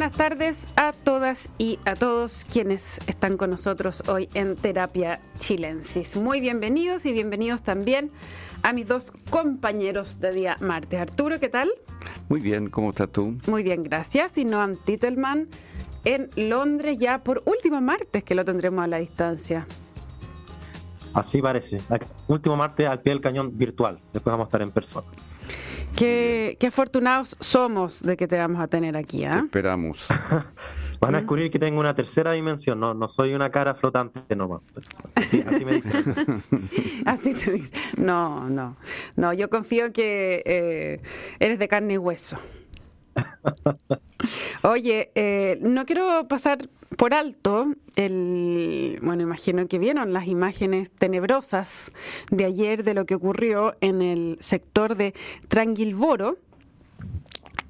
buenas tardes a todas y a todos quienes están con nosotros hoy en Terapia Chilensis. Muy bienvenidos y bienvenidos también a mis dos compañeros de día martes. Arturo, ¿qué tal? Muy bien, ¿cómo estás tú? Muy bien, gracias. Y Noam Titelman en Londres ya por último martes que lo tendremos a la distancia. Así parece. Último martes al pie del cañón virtual. Después vamos a estar en persona. Qué, afortunados somos de que te vamos a tener aquí. ¿eh? Esperamos. Van a descubrir que tengo una tercera dimensión, no, no soy una cara flotante nomás. Así, así me dicen. así te dicen. No, no. No, yo confío que eh, eres de carne y hueso. Oye, eh, no quiero pasar por alto el, bueno, imagino que vieron las imágenes tenebrosas de ayer de lo que ocurrió en el sector de Tranquilboro,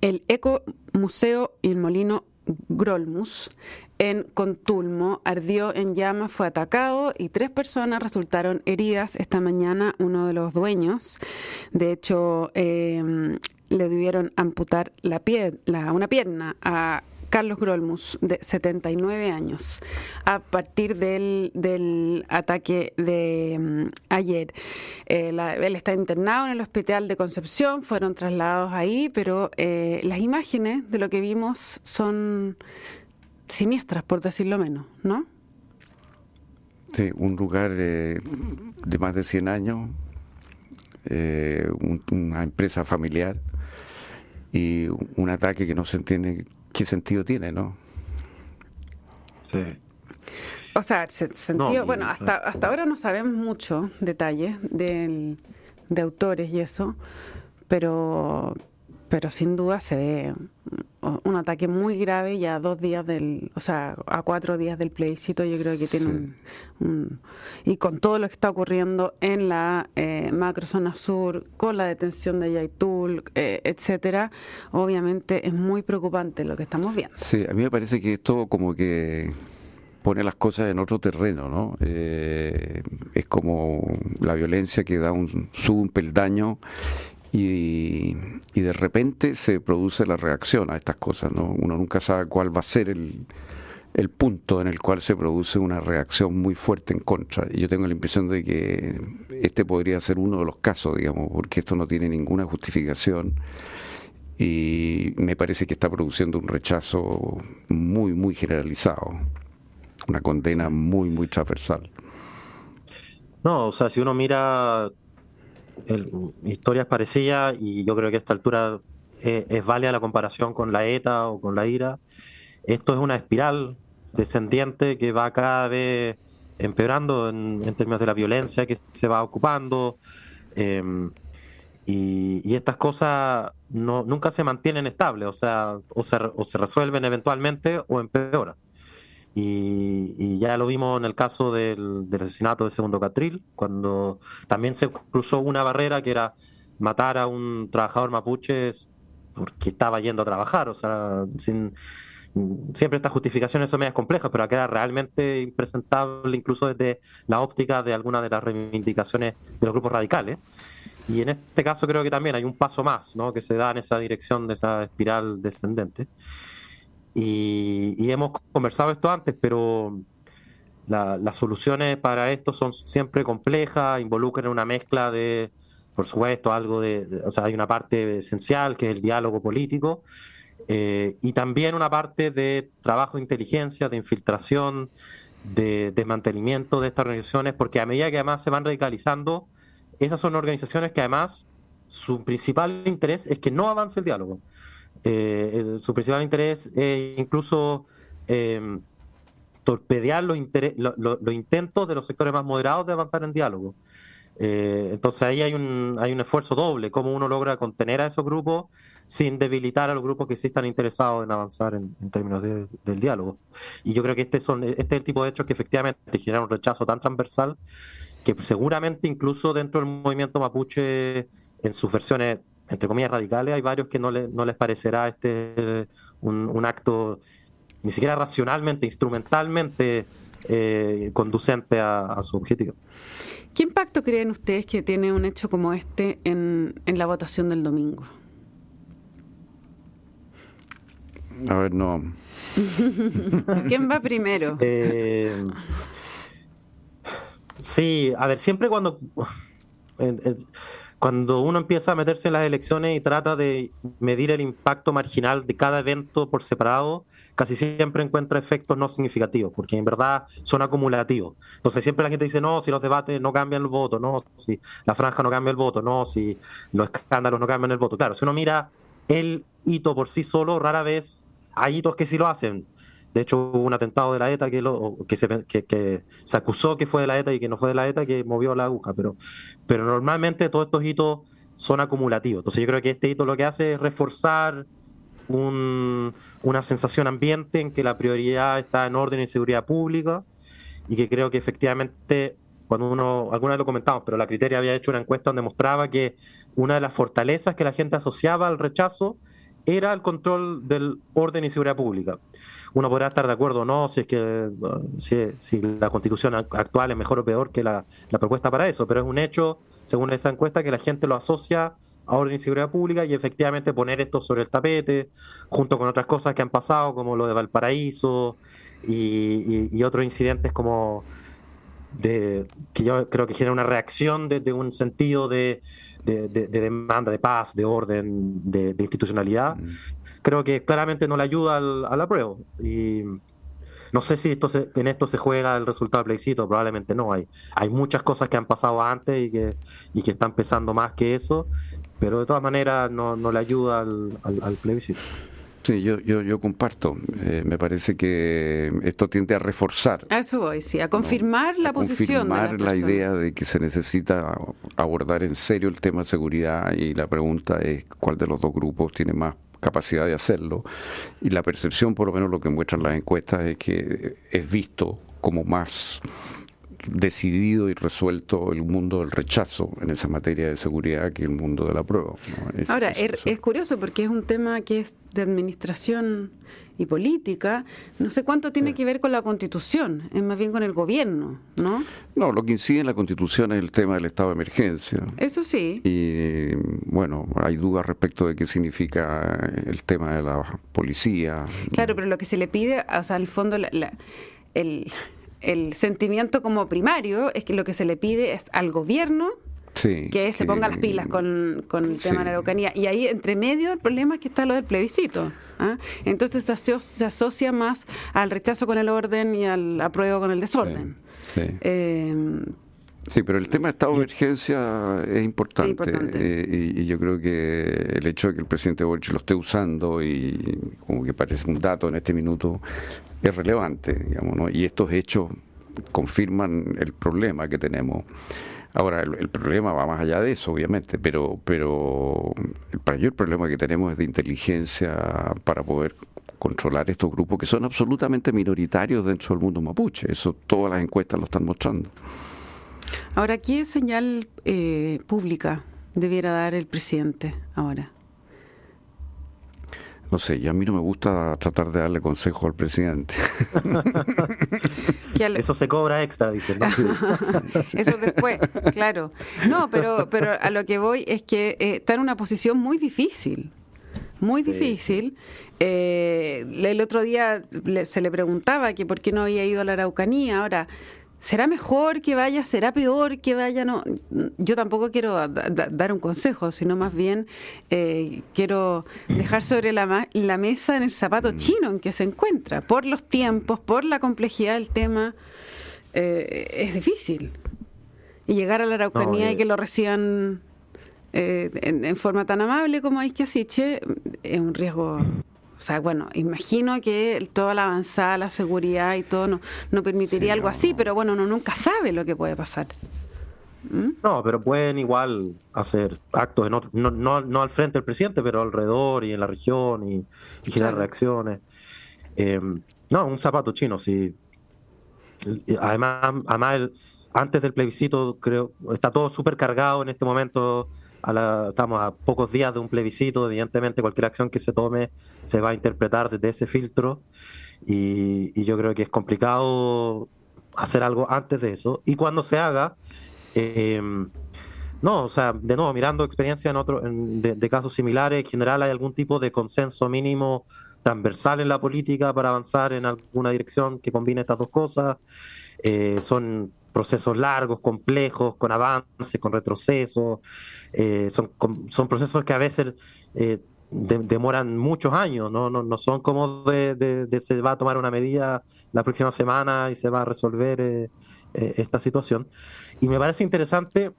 el Eco Museo y el Molino Grolmus en Contulmo ardió en llamas, fue atacado y tres personas resultaron heridas esta mañana. Uno de los dueños, de hecho, eh, le debieron amputar la la, una pierna a Carlos Grolmus, de 79 años, a partir del, del ataque de mm, ayer. Eh, él está internado en el hospital de Concepción, fueron trasladados ahí, pero eh, las imágenes de lo que vimos son siniestras, por decirlo menos, ¿no? Sí, un lugar eh, de más de 100 años, una empresa familiar y un ataque que no se entiende qué sentido tiene, ¿no? Sí. O sea, sentido, bueno, hasta, hasta ahora no sabemos mucho detalles de autores y eso, pero pero sin duda se ve un ataque muy grave ya a dos días del, o sea, a cuatro días del plebiscito, yo creo que tiene un, Y con todo lo que está ocurriendo en la eh, macrozona sur, con la detención de Yaitul, eh, etcétera, obviamente es muy preocupante lo que estamos viendo. Sí, a mí me parece que esto como que pone las cosas en otro terreno, ¿no? Eh, es como la violencia que da un, sube un peldaño y, de repente se produce la reacción a estas cosas. ¿no? Uno nunca sabe cuál va a ser el, el punto en el cual se produce una reacción muy fuerte en contra. Y yo tengo la impresión de que este podría ser uno de los casos, digamos, porque esto no tiene ninguna justificación y me parece que está produciendo un rechazo muy, muy generalizado, una condena muy, muy transversal. No, o sea, si uno mira historias parecidas y yo creo que a esta altura es, válida la comparación con la ETA o con la IRA. Esto es una espiral descendiente que va cada vez empeorando en, términos de la violencia que se va ocupando. Em, y, estas cosas no, nunca se mantienen estables, o sea, o se, o se resuelven eventualmente o empeoran. Y, ya lo vimos en el caso del, asesinato de Segundo Catril, cuando también se cruzó una barrera que era matar a un trabajador mapuche porque estaba yendo a trabajar, o sea, sin, siempre estas justificaciones son medias complejas, pero acá era realmente impresentable incluso desde la óptica de algunas de las reivindicaciones de los grupos radicales. Y en este caso creo que también hay un paso más, ¿no? que se da en esa dirección de esa espiral descendente. Y, hemos conversado esto antes, pero las soluciones para esto son siempre complejas, involucran una mezcla de, por supuesto, algo de, o sea, hay una parte esencial que es el diálogo político, eh, y también una parte de trabajo de inteligencia, de infiltración, de desmantelamiento de estas organizaciones, porque a medida que además se van radicalizando, esas son organizaciones que además su principal interés es que no avance el diálogo. Eh, su principal interés es incluso em, torpedear los, los intentos de los sectores más moderados de avanzar en diálogo. Eh, entonces ahí hay un, hay un esfuerzo doble, cómo uno logra contener a esos grupos sin debilitar a los grupos que sí están interesados en avanzar en, términos del diálogo. Y yo creo que este, son, este es el tipo de hechos que efectivamente generan un rechazo tan transversal que seguramente incluso dentro del movimiento mapuche, en sus versiones entre comillas, radicales, hay varios que no, no les parecerá este un, acto ni siquiera racionalmente, instrumentalmente eh, conducente a, su objetivo. ¿Qué impacto creen ustedes que tiene un hecho como este en, en la votación del domingo? A ver, no. ¿Quién va primero? Eh, sí, a ver, siempre cuando cuando uno empieza a meterse en las elecciones y trata de medir el impacto marginal de cada evento por separado, casi siempre encuentra efectos no significativos, porque en verdad son acumulativos. Entonces siempre la gente dice, no, si los debates no cambian el voto, no, si la franja no cambia el voto, no, si los escándalos no cambian el voto. Claro, si uno mira el hito por sí solo, rara vez hay hitos que sí lo hacen. De hecho, hubo un atentado de la ETA que, lo, que, se, que, se acusó que fue de la ETA y que no fue de la ETA que movió la aguja, pero, pero normalmente todos estos hitos son acumulativos. Entonces yo creo que este hito lo que hace es reforzar un, una sensación ambiente en que la prioridad está en orden y seguridad pública y que creo que efectivamente cuando uno, alguna vez lo comentamos, pero la Criteria había hecho una encuesta donde mostraba que una de las fortalezas que la gente asociaba al rechazo era el control del orden y seguridad pública. Uno podrá estar de acuerdo o no si es que si, la constitución actual es mejor o peor que la, propuesta para eso, pero es un hecho, según esa encuesta, que la gente lo asocia a orden y seguridad pública y efectivamente poner esto sobre el tapete, junto con otras cosas que han pasado, como lo de Valparaíso y, otros incidentes como de que yo creo que genera una reacción desde un sentido de, de, demanda de paz, de orden, de, institucionalidad, mm. creo que claramente no le ayuda al, a la prueba. Y no sé si esto en esto se juega el resultado del plebiscito, probablemente no. Hay, hay muchas cosas que han pasado antes y que, y que están pesando más que eso, pero de todas maneras no, no le ayuda al, al plebiscito. Sí, yo, yo, yo comparto. Eh, me parece que esto tiende a reforzar. A eso voy, sí, a confirmar la posición. Confirmar la, idea de que se necesita abordar en serio el tema de seguridad y la pregunta es cuál de los dos grupos tiene más capacidad de hacerlo. Y la percepción, por lo menos lo que muestran las encuestas, es que es visto como más decidido y resuelto el mundo del rechazo en esa materia de seguridad que el mundo de la prueba. Ahora, es, curioso porque es un tema que es de administración y política, no sé cuánto tiene que ver con la constitución, es más bien con el gobierno, ¿no? No, lo que incide en la constitución es el tema del estado de emergencia. Eso sí. Y bueno, hay dudas respecto de qué significa el tema de la policía. Claro, pero lo que se le pide, o sea, al fondo, el el sentimiento como primario es que lo que se le pide es al gobierno que se ponga las pilas con, el tema de la Araucanía. Y ahí, entre medio, el problema es que está lo del plebiscito. ¿ah? Entonces se asocia, más al rechazo con el orden y al apruebo con el desorden. Sí, eh, pero el tema de estado de emergencia es importante, eh, y, yo creo que el hecho de que el presidente Boric lo esté usando y como que parece un dato en este minuto es relevante, digamos, ¿no? Y estos hechos confirman el problema que tenemos. Ahora, el, problema va más allá de eso, obviamente, pero, pero el mayor problema que tenemos es de inteligencia para poder controlar estos grupos que son absolutamente minoritarios dentro del mundo mapuche. Eso todas las encuestas lo están mostrando. Ahora, ¿qué señal eh, pública debiera dar el presidente ahora? No sé, y a mí no me gusta tratar de darle consejo al presidente. Eso se cobra extra, dice. Eso después, claro. No, pero, pero a lo que voy es que eh, está en una posición muy difícil. Muy difícil. Eh, el otro día se le preguntaba que por qué no había ido a la Araucanía. Ahora, ¿Será mejor que vaya? ¿Será peor que vaya? No, yo tampoco quiero dar un consejo, sino más bien eh, quiero dejar sobre la, la, mesa en el zapato mm. chino en que se encuentra. Por los tiempos, por la complejidad del tema, eh, es difícil. Y llegar a la Araucanía y que lo reciban eh, en, en, forma tan amable como hay que Asiche es un riesgo o sea, bueno, imagino que toda la avanzada, la seguridad y todo no, no permitiría algo así, pero bueno, uno nunca sabe lo que puede pasar. ¿Mm? No, pero pueden igual hacer actos, en otro, no, no, no, al frente del presidente, pero alrededor y en la región y, generar reacciones. Em, no, un zapato chino, sí. Además, además antes del plebiscito, creo, está todo súper cargado en este momento estamos a pocos días de un plebiscito, evidentemente cualquier acción que se tome se va a interpretar desde ese filtro y, yo creo que es complicado hacer algo antes de eso. Y cuando se haga, em, no, o sea, de nuevo, mirando experiencia en otro, de, casos similares, en general hay algún tipo de consenso mínimo transversal en la política para avanzar en alguna dirección que combine estas dos cosas. Eh, son procesos largos, complejos, con avances, con retrocesos. Eh, son, son procesos que a veces eh, demoran muchos años, ¿no? No, no son como de, se va a tomar una medida la próxima semana y se va a resolver esta situación. Y me parece interesante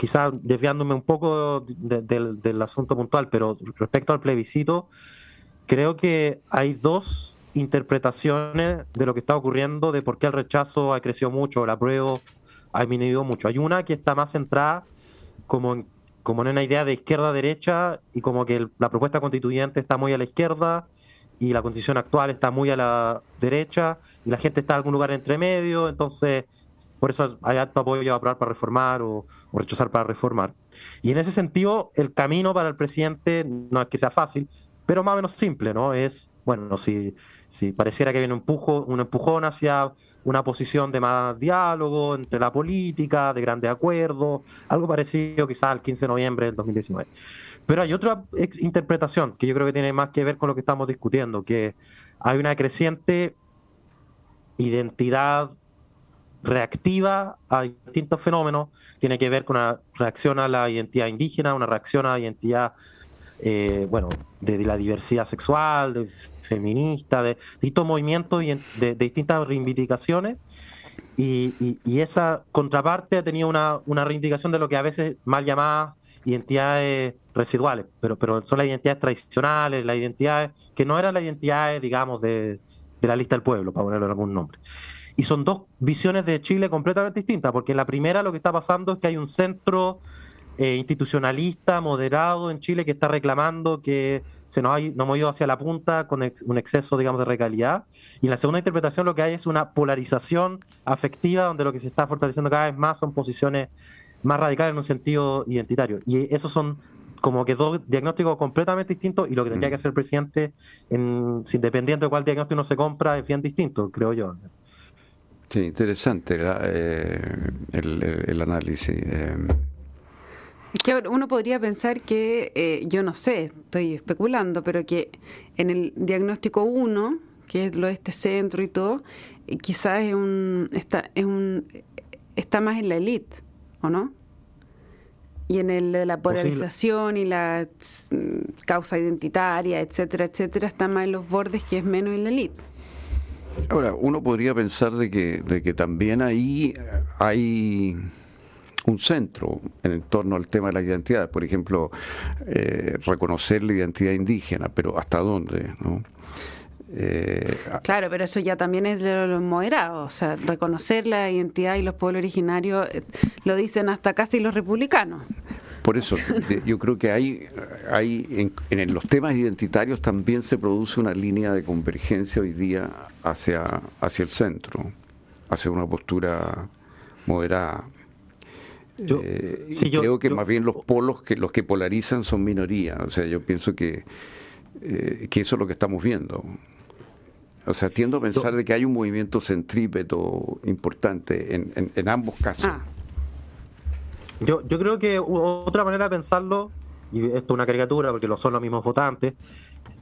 quizás desviándome un poco del asunto puntual, pero respecto al plebiscito, creo que hay dos interpretaciones de lo que está ocurriendo, de por qué el rechazo ha crecido mucho, el apruebo ha disminuido mucho. Hay una que está más centrada como en, como en una idea de izquierda-derecha y como que la propuesta constituyente está muy a la izquierda y la constitución actual está muy a la derecha y la gente está en algún lugar entre medio, entonces por eso hay alto apoyo a aprobar para reformar o, rechazar para reformar. Y en ese sentido, el camino para el presidente no es que sea fácil, pero más o menos simple, ¿no? Es, bueno, si, si pareciera que viene un, un empujón hacia una posición de más diálogo entre la política, de grandes acuerdos, algo parecido quizás al 15 de noviembre del 2019. Pero hay otra interpretación que yo creo que tiene más que ver con lo que estamos discutiendo, que hay una creciente identidad reactiva a distintos fenómenos, tiene que ver con una reacción a la identidad indígena, una reacción a la identidad, eh, bueno, de, la diversidad sexual, de feminista, de distintos movimientos y de, distintas reivindicaciones. Y, esa contraparte ha tenido una, una, reivindicación de lo que a veces mal llamadas identidades residuales, pero, pero son las identidades tradicionales, las identidades que no eran las identidades, digamos, de, de la lista del pueblo, para ponerle algún nombre. Y son dos visiones de Chile completamente distintas, porque la primera lo que está pasando es que hay un centro eh, institucionalista, moderado en Chile que está reclamando que se nos, ha, nos hemos ido hacia la punta con un exceso, digamos, de recalidad. Y en la segunda interpretación lo que hay es una polarización afectiva, donde lo que se está fortaleciendo cada vez más son posiciones más radicales en un sentido identitario. Y esos son como que dos diagnósticos completamente distintos y lo que tendría mm. que hacer el presidente, en, independiente de cuál diagnóstico uno se compra, es bien distinto, creo yo. Sí, interesante eh, el, análisis. Eh. Es que uno podría pensar que, eh, yo no sé, estoy especulando, pero que en el diagnóstico 1, que es lo de este centro y todo, quizás es un, está, es un, está más en la élite, ¿o no? Y en el de la polarización y la mm, causa identitaria, etcétera, etcétera, está más en los bordes que es menos en la élite. Ahora, uno podría pensar de que, de que también ahí hay un centro en torno al tema de la identidad, por ejemplo, eh, reconocer la identidad indígena, pero ¿hasta dónde? ¿no? Eh, claro, pero eso ya también es de los moderados, o sea, reconocer la identidad y los pueblos originarios eh, lo dicen hasta casi los republicanos. Por eso, yo creo que hay, hay en, los temas identitarios también se produce una línea de convergencia hoy día hacia, hacia el centro, hacia una postura moderada. Eh, y creo que más bien los polos que los que polarizan son minoría. O sea, yo pienso que, eh, que eso es lo que estamos viendo. O sea, tiendo a pensar de que hay un movimiento centrípeto importante en, en, ambos casos. Ah. Yo, yo creo que otra manera de pensarlo, y esto es una caricatura porque lo son los mismos votantes,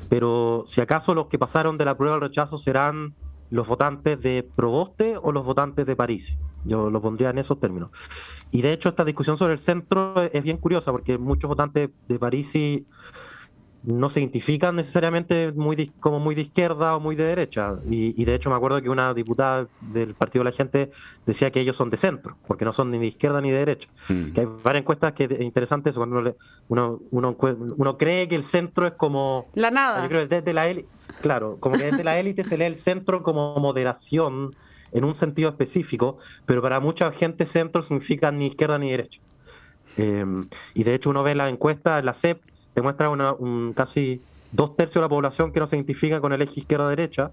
pero si acaso los que pasaron de la prueba al rechazo serán los votantes de Proboste o los votantes de París. Yo lo pondría en esos términos. Y de hecho esta discusión sobre el centro es bien curiosa porque muchos votantes de París no se identifican necesariamente muy como muy de izquierda o muy de derecha. Y, de hecho me acuerdo que una diputada del Partido de la Gente decía que ellos son de centro, porque no son ni de izquierda ni de derecha. Mm. Que hay varias encuestas que es interesante eso, cuando uno, uno, uno, cree que el centro es como... La nada. Yo creo que desde la élite, claro, como que desde la élite se lee el centro como moderación en un sentido específico, pero para mucha gente centro significa ni izquierda ni derecha. Eh, y de hecho uno ve la encuesta, la CEP, demuestra una, un casi dos tercios de la población que no se identifica con el eje izquierda-derecha,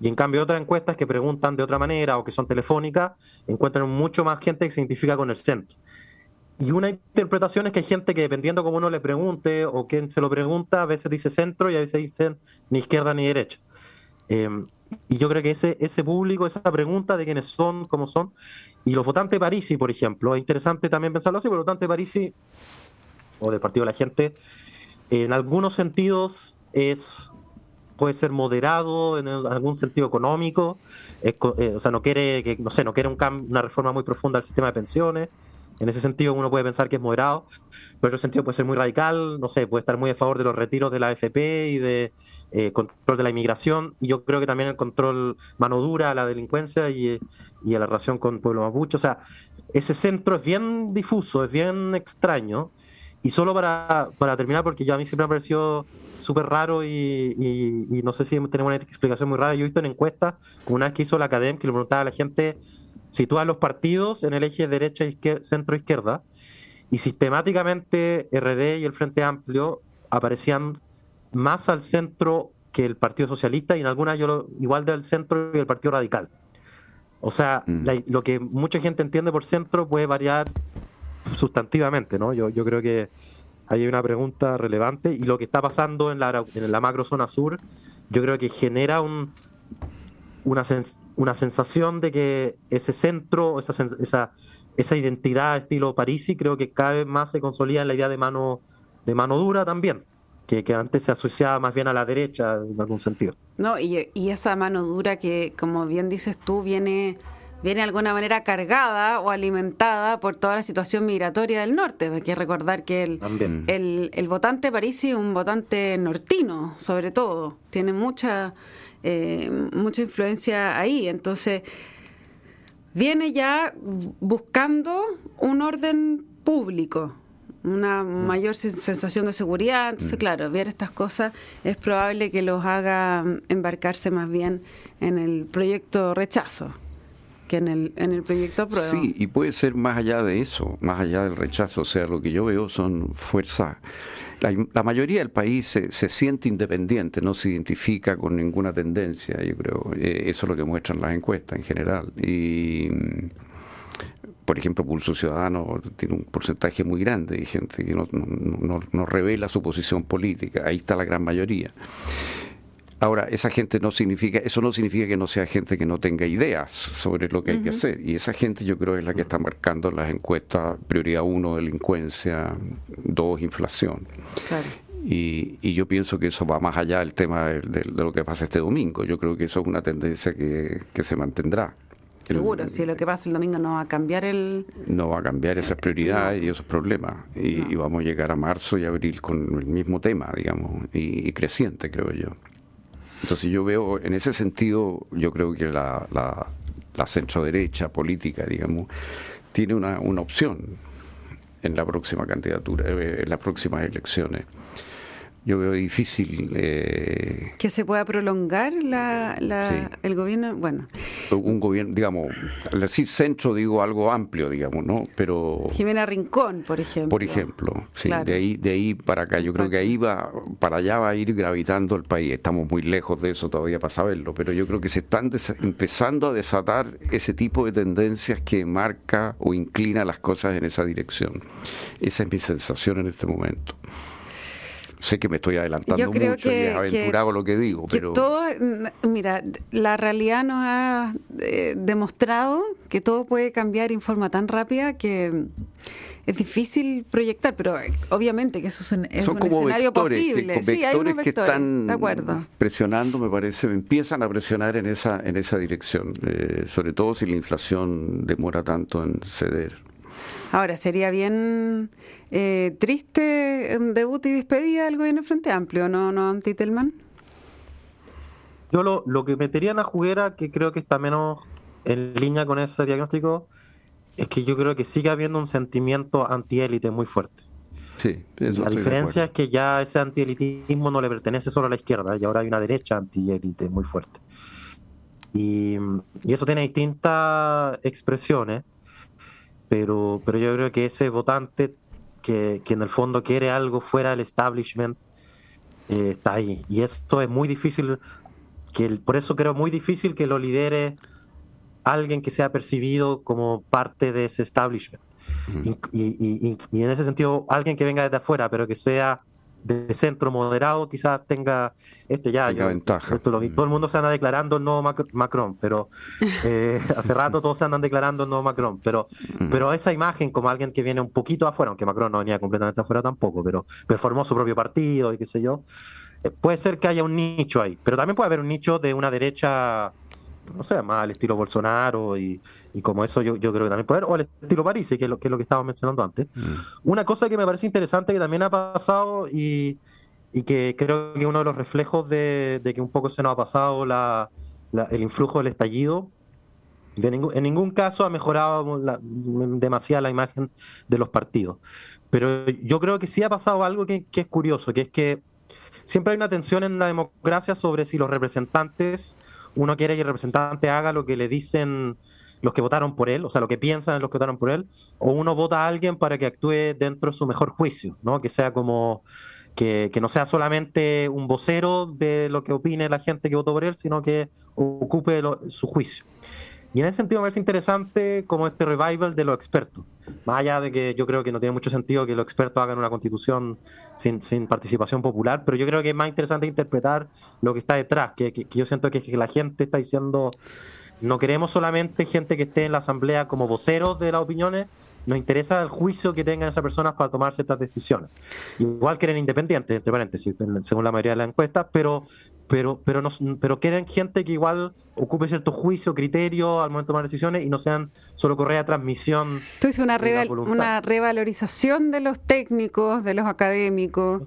y en cambio otras encuestas que preguntan de otra manera o que son telefónicas, encuentran mucho más gente que se identifica con el centro. Y una interpretación es que hay gente que dependiendo cómo uno le pregunte o quién se lo pregunta, a veces dice centro y a veces dicen ni izquierda ni derecha. Em, y yo creo que ese, ese público, esa pregunta de quiénes son, cómo son, y los votantes de Parisi, por ejemplo, es interesante también pensarlo así, porque los votantes de Parisi, o del Partido de la Gente, en algunos sentidos es puede ser moderado en algún sentido económico, eh, o sea, no quiere que, no sé, no quiere un una reforma muy profunda del sistema de pensiones. En ese sentido uno puede pensar que es moderado, pero en otro sentido puede ser muy radical, no sé, puede estar muy a favor de los retiros de la AFP y de eh, control de la inmigración, y yo creo que también el control mano dura a la delincuencia y, y a la relación con pueblo mapuche. O sea, ese centro es bien difuso, es bien extraño, y solo para, para terminar, porque yo a mí siempre me ha parecido súper raro y, no sé si tenemos una explicación muy rara. Yo he visto en encuestas, una vez que hizo la academia, que le preguntaba a la gente, sitúa los partidos en el eje derecha, centro, izquierda, y sistemáticamente RD y el Frente Amplio aparecían más al centro que el Partido Socialista y en algunas yo igual del centro y el Partido Radical. O sea, mm. lo que mucha gente entiende por centro puede variar sustantivamente, ¿no? Yo, yo creo que hay una pregunta relevante y lo que está pasando en la, en la macro zona sur, yo creo que genera un, una, una sensación de que ese centro, esa, esa, esa identidad estilo Parisi, creo que cada vez más se consolida en la idea de mano, de mano dura también. Que, que, antes se asociaba más bien a la derecha en algún sentido. No, y, y esa mano dura que, como bien dices tú, viene viene de alguna manera cargada o alimentada por toda la situación migratoria del norte. Hay que recordar que el, el, el, votante Parisi es un votante nortino, sobre todo. Tiene mucha, eh, mucha influencia ahí. Entonces, viene ya buscando un orden público una mm. mayor sensación de seguridad. Entonces, mm. claro, ver estas cosas es probable que los haga embarcarse más bien en el proyecto rechazo en el, en el proyecto prueba. Sí, y puede ser más allá de eso, más allá del rechazo. O sea, lo que yo veo son fuerzas. La, mayoría del país se, se, siente independiente, no se identifica con ninguna tendencia, yo creo. Eh, eso es lo que muestran las encuestas en general. Y por ejemplo, Pulso Ciudadano tiene un porcentaje muy grande de gente que no, revela su posición política. Ahí está la gran mayoría. Ahora, esa gente no significa, eso no significa que no sea gente que no tenga ideas sobre lo que hay que hacer. Y esa gente yo creo es la que está marcando las encuestas, prioridad uno, delincuencia, dos, inflación. Y, y, yo pienso que eso va más allá del tema de, lo que pasa este domingo. Yo creo que eso es una tendencia que, se mantendrá. Seguro, si lo que pasa el domingo no va a cambiar el... No va a cambiar esas prioridades y esos problemas. Y, vamos a llegar a marzo y abril con el mismo tema, digamos, y creciente, creo yo. Entonces yo veo, en ese sentido, yo creo que la, la, la centro derecha política, digamos, tiene una, una opción en la próxima candidatura, eh, en las próximas elecciones yo veo difícil eh, que se pueda prolongar la, el gobierno bueno. Un gobierno digamos al decir centro digo algo amplio digamos no pero Jimena Rincón por ejemplo. por ejemplo sí de ahí de ahí para acá. Yo creo que ahí va para allá va a ir gravitando el país. Estamos muy lejos de eso todavía para saberlo pero yo creo que se están empezando a desatar ese tipo de tendencias que marca o inclina las cosas en esa dirección. Esa es mi sensación en este momento sé que me estoy adelantando mucho y es aventurado lo que digo, pero... todo, mira, la realidad nos ha eh, demostrado que todo puede cambiar en forma tan rápida que es difícil proyectar, pero eh, obviamente que eso es un, escenario posible. sí, hay unos que están presionando, me parece, empiezan a presionar en esa, en esa dirección, eh, sobre todo si la inflación demora tanto en ceder. Ahora, sería bien eh, triste debut y despedida del gobierno Frente Amplio, ¿no, no Antitelman? Yo lo, lo que metería en la juguera, que creo que está menos en línea con ese diagnóstico, es que yo creo que sigue habiendo un sentimiento antiélite muy fuerte. Sí, la diferencia es que ya ese antielitismo no le pertenece solo a la izquierda, y ahora hay una derecha antiélite muy fuerte. Y, y, eso tiene distintas expresiones, pero, pero yo creo que ese votante que, en el fondo quiere algo fuera del establishment, eh, está ahí. Y esto es muy difícil, que por eso creo muy difícil que lo lidere alguien que sea percibido como parte de ese establishment. y, y, en ese sentido, alguien que venga desde afuera, pero que sea de centro moderado quizás tenga este ya, ventaja. todo el mundo se anda declarando el nuevo Macron, pero eh, hace rato todos se andan declarando el nuevo Macron, pero, mm. pero esa imagen como alguien que viene un poquito afuera, aunque Macron no venía completamente afuera tampoco, pero, pero formó su propio partido y qué sé yo, eh, puede ser que haya un nicho ahí, pero también puede haber un nicho de una derecha no sé, más al estilo Bolsonaro y, como eso yo, yo, creo que también puede haber, o al estilo París, que es lo que, es lo que estábamos mencionando antes. Mm. Una cosa que me parece interesante que también ha pasado y, y que creo que es uno de los reflejos de, que un poco se nos ha pasado la, el influjo del estallido, de en ningún caso ha mejorado la, demasiado la imagen de los partidos. Pero yo creo que sí ha pasado algo que, que es curioso, que es que siempre hay una tensión en la democracia sobre si los representantes uno quiere que el representante haga lo que le dicen los que votaron por él, o sea, lo que piensan los que votaron por él, o uno vota a alguien para que actúe dentro de su mejor juicio, ¿no? Que sea como, que, no sea solamente un vocero de lo que opine la gente que votó por él, sino que ocupe su juicio. Y en ese sentido me parece interesante como este revival de los expertos. Más allá de que yo creo que no tiene mucho sentido que los expertos hagan una constitución sin, sin participación popular, pero yo creo que es más interesante interpretar lo que está detrás, que, que, yo siento que, que la gente está diciendo, no queremos solamente gente que esté en la asamblea como voceros de las opiniones, nos interesa el juicio que tengan esas personas para tomar ciertas decisiones. Igual quieren independientes, entre paréntesis, según la mayoría de las encuestas, pero, pero, pero, no, pero quieren gente que igual ocupe cierto juicio, criterio al momento de tomar decisiones y no sean solo correa de transmisión. Tú dices una, una revalorización de los técnicos, de los académicos.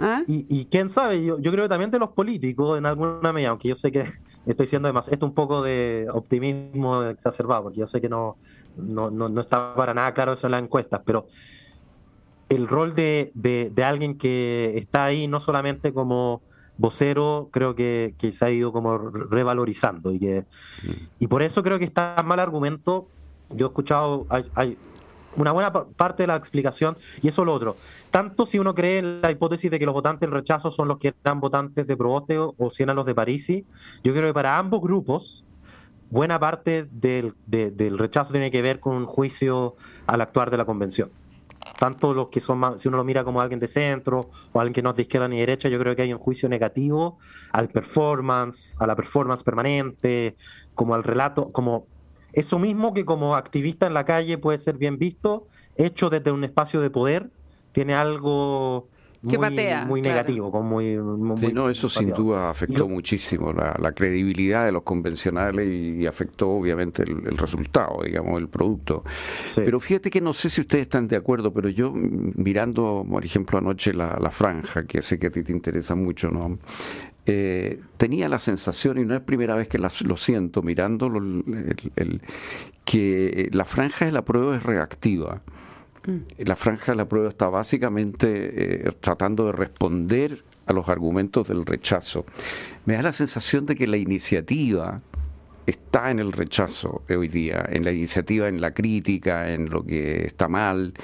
¿Ah? Y, quién sabe, yo, yo creo que también de los políticos en alguna medida, aunque yo sé que estoy diciendo además esto un poco de optimismo exacerbado, porque yo sé que no, no, no, no está para nada claro eso en las encuestas, pero el rol de, de alguien que está ahí no solamente como vocero creo que, se ha ido como revalorizando y que y por eso creo que está mal argumento. Yo he escuchado, hay, una buena parte de la explicación y eso es lo otro. Tanto si uno cree en la hipótesis de que los votantes del rechazo son los que eran votantes de Proboste o si eran los de Parisi, yo creo que para ambos grupos buena parte del, del rechazo tiene que ver con un juicio al actuar de la convención. Tanto los que son más, si uno lo mira como alguien de centro o alguien que no es de izquierda ni derecha, yo creo que hay un juicio negativo al performance, a la performance permanente, como al relato, como eso mismo que como activista en la calle puede ser bien visto, hecho desde un espacio de poder, tiene algo muy, negativo. Con muy, sí, no, eso sin duda afectó muchísimo la, credibilidad de los convencionales y, afectó obviamente el, resultado, digamos, el producto. Pero fíjate que no sé si ustedes están de acuerdo, pero yo mirando, por ejemplo, anoche la, franja, que sé que a ti te interesa mucho, ¿no? Eh, tenía la sensación, y no es primera vez que lo siento mirando, el, que la franja de la prueba es reactiva. La franja de la prueba está básicamente eh, tratando de responder a los argumentos del rechazo. Me da la sensación de que la iniciativa está en el rechazo hoy día, en la iniciativa, en la crítica, en lo que está mal,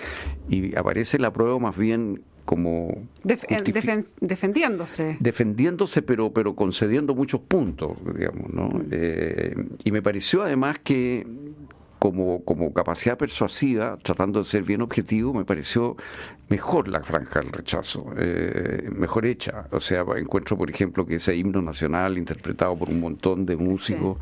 y aparece la prueba más bien como defendiéndose defendiéndose pero pero concediendo muchos puntos digamos no mm. eh, y me pareció además que como, como capacidad persuasiva, tratando de ser bien objetivo, me pareció mejor la franja del rechazo, eh, mejor hecha. O sea, encuentro, por ejemplo, que ese himno nacional interpretado por un montón de músicos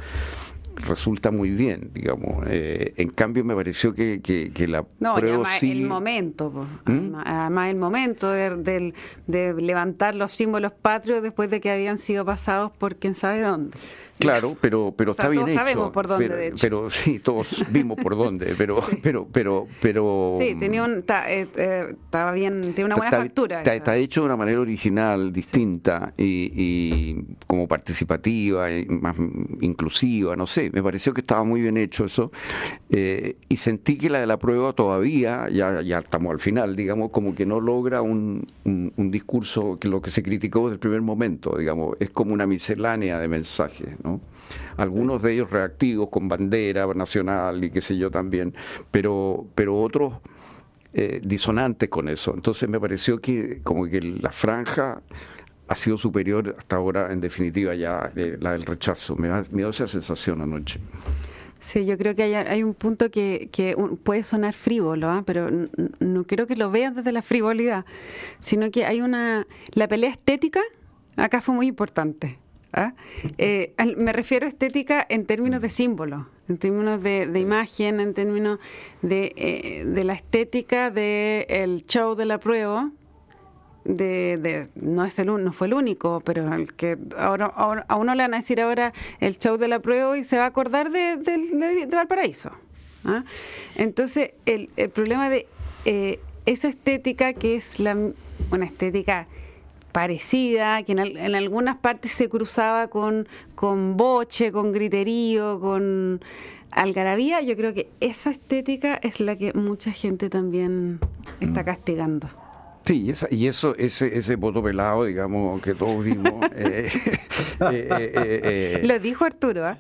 resulta muy bien, digamos. Eh, en cambio, me pareció que, que, la no, prueba el momento, ¿Mm? además el momento de, de, levantar los símbolos patrios después de que habían sido pasados por quién sabe dónde. Claro, pero pero está bien todos sabemos por dónde, pero, de hecho. pero sí, todos vimos por dónde, pero pero pero pero sí, tenía un eh, eh, estaba bien, tiene una buena factura. Está, hecho de una manera original, distinta y, como participativa, y más inclusiva, no sé, me pareció que estaba muy bien hecho eso eh, y sentí que la de la prueba todavía, ya ya estamos al final, digamos, como que no logra un, un, un discurso que lo que se criticó desde el primer momento, digamos, es como una miscelánea de mensajes, ¿no? Algunos de ellos reactivos con bandera nacional y qué sé yo también, pero, pero otros eh, disonantes con eso. Entonces me pareció que como que la franja ha sido superior hasta ahora, en definitiva, ya eh, la del rechazo. Me, me dio esa sensación anoche. Sí, yo creo que hay, hay un punto que, que puede sonar frívolo, ¿ah? pero no quiero que lo vean desde la frivolidad, sino que hay una... La pelea estética acá fue muy importante. ¿Ah? Eh, me refiero a estética en términos de símbolo, en términos de, imagen, en términos de, eh, de la estética del show de la prueba. De, no es el no fue el único, pero el que ahora, a uno le van a decir ahora el show de la prueba y se va a acordar de, de Valparaíso. ¿ah? Entonces, el, el, problema de eh, esa estética que es la una estética parecida, que en, algunas partes se cruzaba con, con boche, con griterío, con algarabía, yo creo que esa estética es la que mucha gente también está mm. castigando. Sí, y, esa, y eso, ese, ese voto pelado, digamos, que todos vimos. Eh, eh, eh, lo dijo Arturo, ¿ah?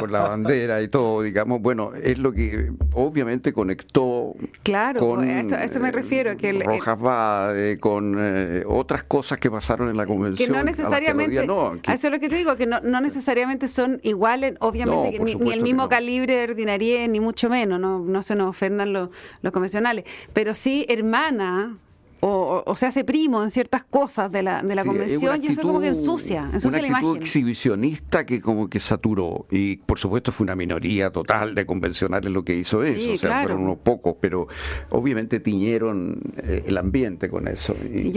Por la bandera y todo, digamos. Bueno, es lo que obviamente conectó. Claro, con, a, eso, me refiero. que Rojas va con otras cosas que pasaron en la convención. Que no necesariamente. no, Eso es lo que te digo, que no, no necesariamente son iguales, obviamente, ni, el mismo calibre de ordinaria, ni mucho menos, no, no se nos ofendan los, los convencionales. Pero sí, hermana o, se hace primo en ciertas cosas de la, de la convención y eso como que ensucia, ensucia una actitud exhibicionista que como que saturó. Y por supuesto fue una minoría total de convencionales lo que hizo eso, o sea, fueron unos pocos, pero obviamente tiñeron eh, el ambiente con eso. Y,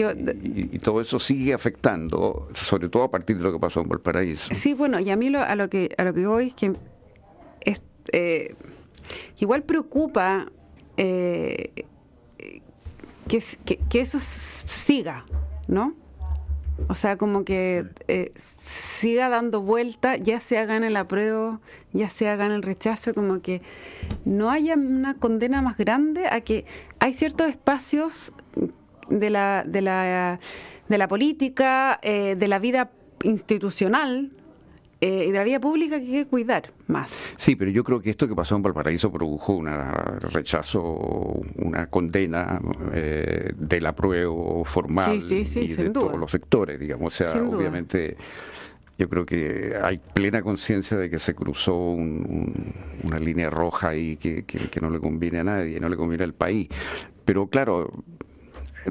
todo eso sigue afectando, sobre todo a partir de lo que pasó en Valparaíso. Sí, bueno, y a mí lo, a lo que a lo que voy es que es, eh, igual preocupa eh, que, eso siga, ¿no? O sea, como que eh, siga dando vuelta, ya sea gane la prueba, ya sea gane el rechazo, como que no haya una condena más grande a que hay ciertos espacios de la, de la, de la política, eh, de la vida institucional, eh, y de la vida pública que hay que cuidar más. Sí, pero yo creo que esto que pasó en Valparaíso produjo un rechazo, una condena eh, del apruebo formal y de todos los sectores, digamos. O sea, obviamente yo creo que hay plena conciencia de que se cruzó una línea roja y que, que, no le conviene a nadie, no le conviene al país. Pero claro,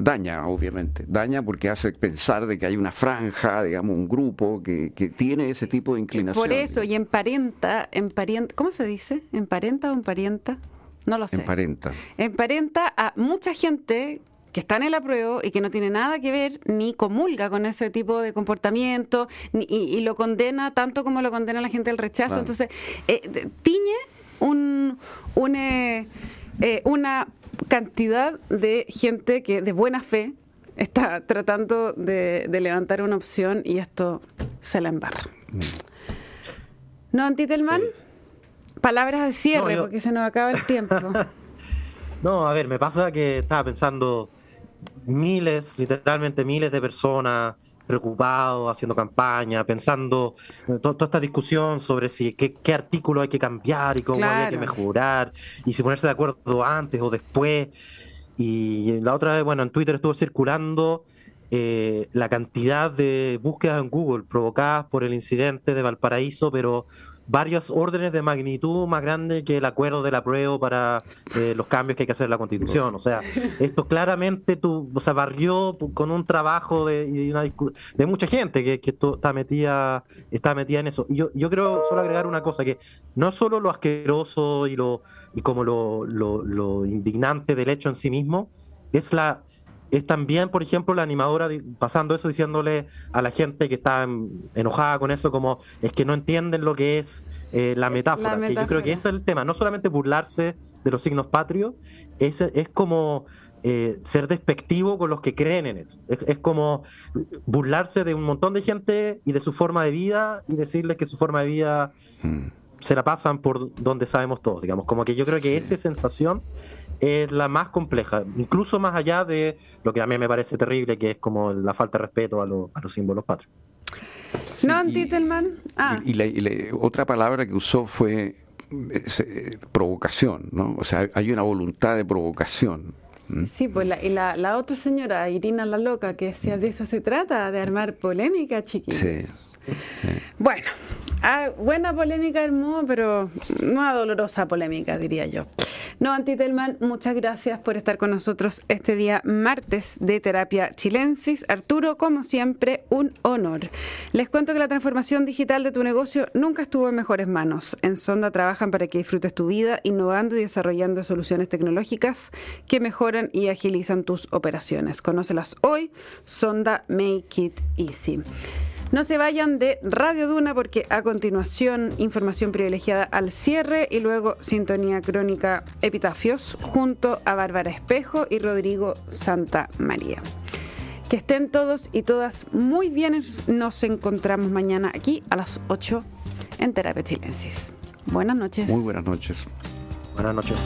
daña, obviamente, daña porque hace pensar de que hay una franja, digamos, un grupo que, que tiene ese tipo de inclinación. Por eso, y emparenta, emparenta, ¿cómo se dice? ¿Emparenta o emparenta? No lo sé. Emparenta. Emparenta a mucha gente que está en el apruebo y que no tiene nada que ver ni comulga con ese tipo de comportamiento y, lo condena tanto como lo condena la gente del rechazo. Entonces, eh, tiñe un, un eh, eh, una cantidad de gente que de buena fe está tratando de, levantar una opción y esto se la embarra. Mm. ¿No, Antitelman? Palabras de cierre, porque se nos acaba el tiempo. no, a ver, me pasa que estaba pensando miles, literalmente miles de personas preocupado, haciendo campaña, pensando eh, toda esta discusión sobre si qué, artículo hay que cambiar y cómo hay que mejorar, y si ponerse de acuerdo antes o después. Y la otra vez, bueno, en Twitter estuvo circulando eh, la cantidad de búsquedas en Google provocadas por el incidente de Valparaíso, pero varios órdenes de magnitud más grande que el acuerdo de la prueba para eh, los cambios que hay que hacer en la Constitución. O sea, esto claramente tú, o sea, barrió con un trabajo de, de mucha gente que, que está metida está metida en eso. Y yo, yo creo solo agregar una cosa, que no solo lo asqueroso y lo y como lo, lo indignante del hecho en sí mismo, es la es también, por ejemplo, la animadora pasando eso, diciéndole a la gente que está enojada con eso, como es que no entienden lo que es eh, la, metáfora, que yo creo que ese es el tema, no solamente burlarse de los signos patrios, es, es como eh, ser despectivo con los que creen en él. Es, como burlarse de un montón de gente y de su forma de vida y decirles que su forma de vida... Hmm. se la pasan por donde sabemos todos, digamos, como que yo creo que esa sensación es la más compleja, incluso más allá de lo que a mí me parece terrible, que es como la falta de respeto a, a los símbolos patrios. no, Titelman. Ah. Y, la, otra palabra que usó fue eh, provocación, ¿no? O sea, hay una voluntad de provocación. Sí, pues la, y la, la, otra señora, Irina la Loca, que decía de eso se trata, de armar polémica, chiquillos. Sí. Bueno, Ah, buena polémica, hermoso, pero una dolorosa polémica, diría yo. No, Antitelman, muchas gracias por estar con nosotros este día martes de Terapia Chilensis. Arturo, como siempre, un honor. Les cuento que la transformación digital de tu negocio nunca estuvo en mejores manos. En Sonda trabajan para que disfrutes tu vida, innovando y desarrollando soluciones tecnológicas que mejoran y agilizan tus operaciones. Conócelas hoy. Sonda Make It Easy. No se vayan de Radio Duna porque a continuación información privilegiada al cierre y luego sintonía crónica Epitafios junto a Bárbara Espejo y Rodrigo Santa María. Que estén todos y todas muy bien. Nos encontramos mañana aquí a las 8 en Terapia Chilensis. Buenas noches. Muy buenas noches. Buenas noches.